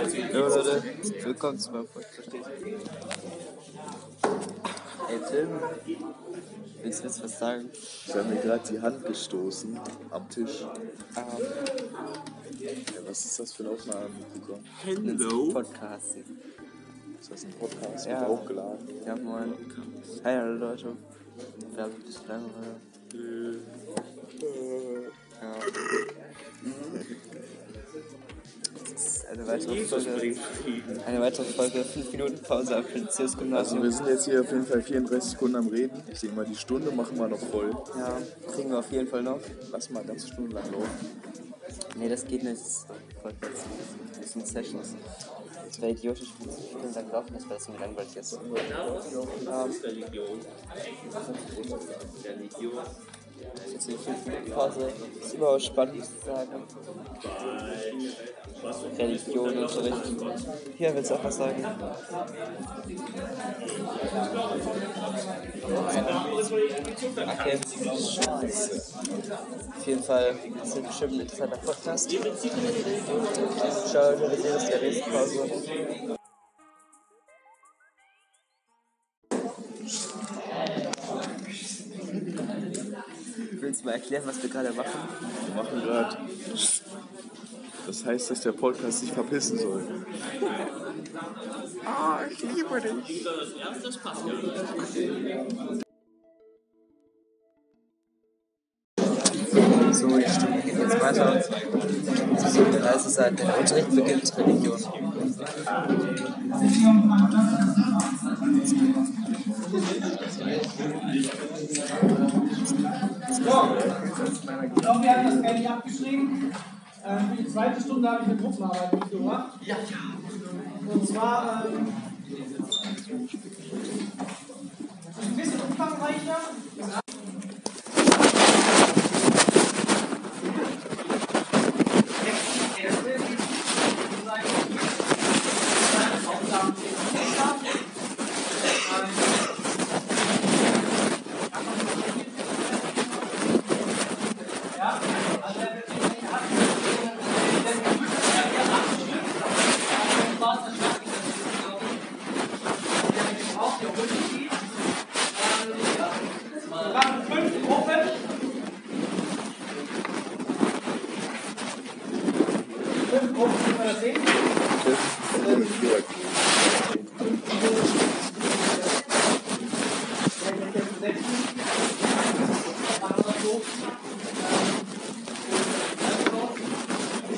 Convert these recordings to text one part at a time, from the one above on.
Ja, Leute, willkommen zu meinem Podcast. Ey, Tim, willst du jetzt was sagen? Ich habe mir gerade die Hand gestoßen am Tisch. Ähm, Ja, was ist das für eine Aufnahme mitbekommen? Hello. Podcasting. Ist das ein Podcast? Ja. Wird hochgeladen? Ja, moin. Hi, alle Leute. Wir haben ein bisschen Langeweile. Ja. Das ist eine weitere Folge. Eine weitere Folge, 5 Minuten Pause am Prinzius Also Gymnasium. wir sind jetzt hier auf jeden Fall 34 Sekunden am Reden. Ich denke mal, die Stunde machen wir noch voll. Ja, kriegen wir auf jeden Fall noch. Lass mal ganz Stunde lang laufen. Nee, das geht nicht. Das ist. Das sind Sessions. Das wäre idiotisch, wenn es Stunden lang laufen ist, weil es irgendwie langweilig ist. Ja. Jetzt die 5 Minuten Pause. Ist überhaupt spannend zu sagen. Religionunterricht. Hier willst du auch was sagen? Okay. Auf jeden Fall ist das bestimmt ein interessanter Podcast. Ciao, wir sehen uns in der nächsten Pause. Willst du mal erklären, was wir gerade machen? Wir machen gerade. Das heißt, dass der Podcast sich verpissen soll. Oh, ich liebe dich. So, die Stunde geht jetzt weiter. Sie sind eine Reise sein, der Unterricht beginnt Religion. So, ich glaube, wir haben das nicht abgeschrieben. Ähm, für die zweite Stunde habe ich eine Gruppenarbeit mitgebracht. Ja, ja. Und zwar ähm, ein bisschen umfangreicher.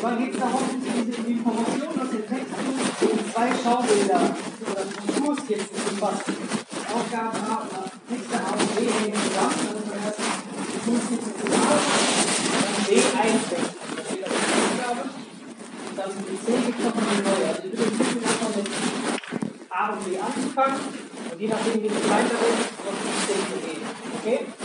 Wann geht es darum, diese Informationen aus den Texten in zwei Schaubilder oder Strukturskizzen zu fassen? Aufgabe A oder Texte und B hängen zusammen, ist man erst die Strukturskizze zu A, dann B einstecken. Das steht auf der Aufgabe. Und dann sind die C gibt es nochmal eine neue. Also ich würde empfehlen, einfach mit A und B anzufangen und je nachdem, wie es weitergeht, noch die C zu gehen. Okay? Ja? Dann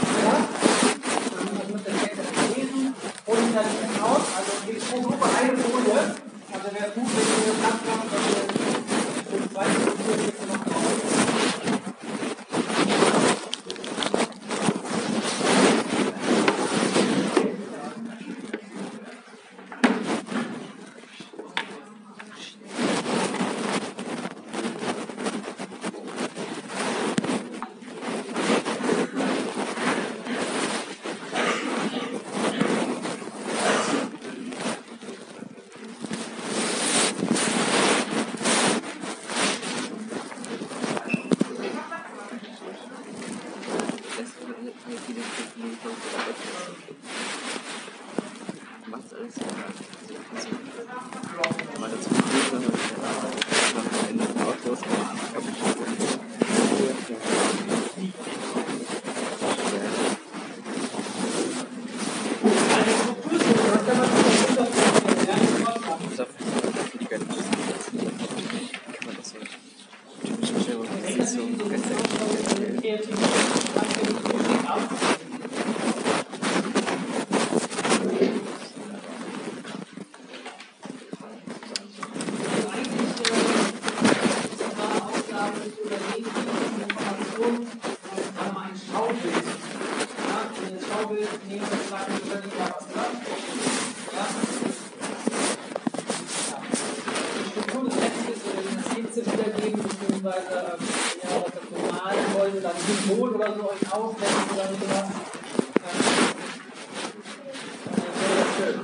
の記録的優とかだ beziehungsweise ähm, ja, was das normal wollte, dann ein Symbol oder so euch ausdenken oder wäre das schön.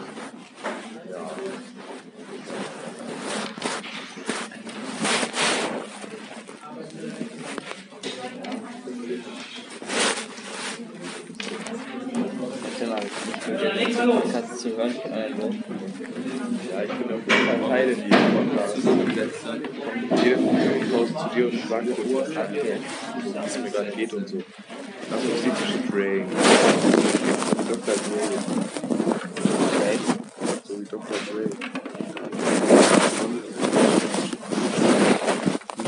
Mal, Ja, links los. Du hören? Äh, so. Ja, ich bin auf jeden Fall Teil in diesem Podcast. Jede tausend zu dir und sagt, Okay. wie es mir gerade geht und so. Das spezifische Dre. Dr. Dre. Okay. So wie Dr. Dre.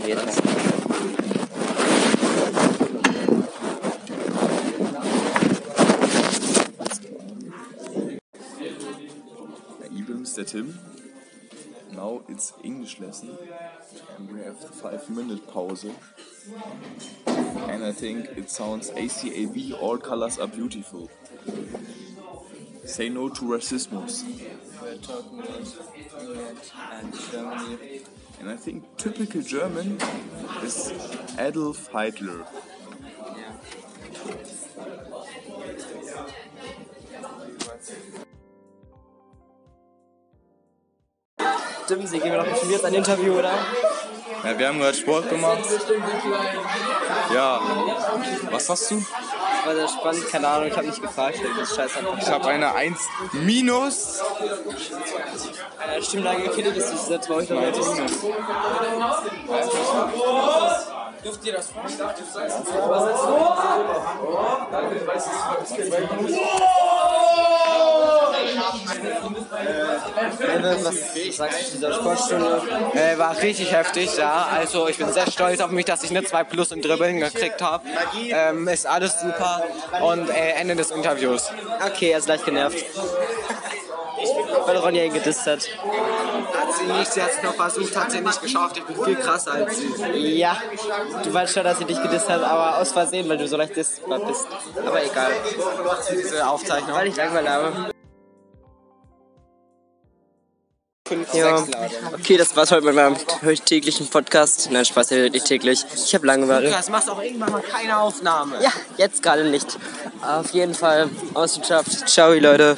Wie Tim. Now it's English lesson. And we have the five minute pause. And I think it sounds ACAB, all colors are beautiful. Say no to racismus. We're talking about and Germany. And I think typical German is Adolf Hitler. Stimmt, Sie geben mir doch schon ein Interview, oder? Ja, wir haben gerade Sport gemacht. Ja. Was hast du? Das war sehr spannend, keine Ahnung, ich habe nicht gefragt, ich das scheiß. Ich habe eine 1 minus. Eine Stimmlage gekillt ist, das ist traurig, aber jetzt Dürft ihr das Was sagst du zu dieser Sportstunde? Äh, war richtig heftig, ja. Also ich bin sehr stolz auf mich, dass ich eine 2 Plus im Dribbeln gekriegt habe. Ähm, ist alles super. Und äh, Ende des Interviews. Okay, er ist leicht genervt. Weil Ronja ihn gedisst hat. Hat sie nicht, sie hat es noch versucht, hat sie nicht geschafft. Ich bin viel krasser als sie. Ja, du weißt schon, dass sie dich gedisst hat, aber aus Versehen, weil du so leicht dissbar bist. Aber egal. Machst du diese Aufzeichnung? Weil ich Langeweile habe. Ja. Okay, das war's heute mit meinem täglichen Podcast. Nein, Spaß, ja nicht täglich. Ich habe Langeweile. Das macht auch irgendwann mal keine Aufnahme. Ja, jetzt gerade nicht. Auf jeden Fall, Ausschaft. Ciao, Leute.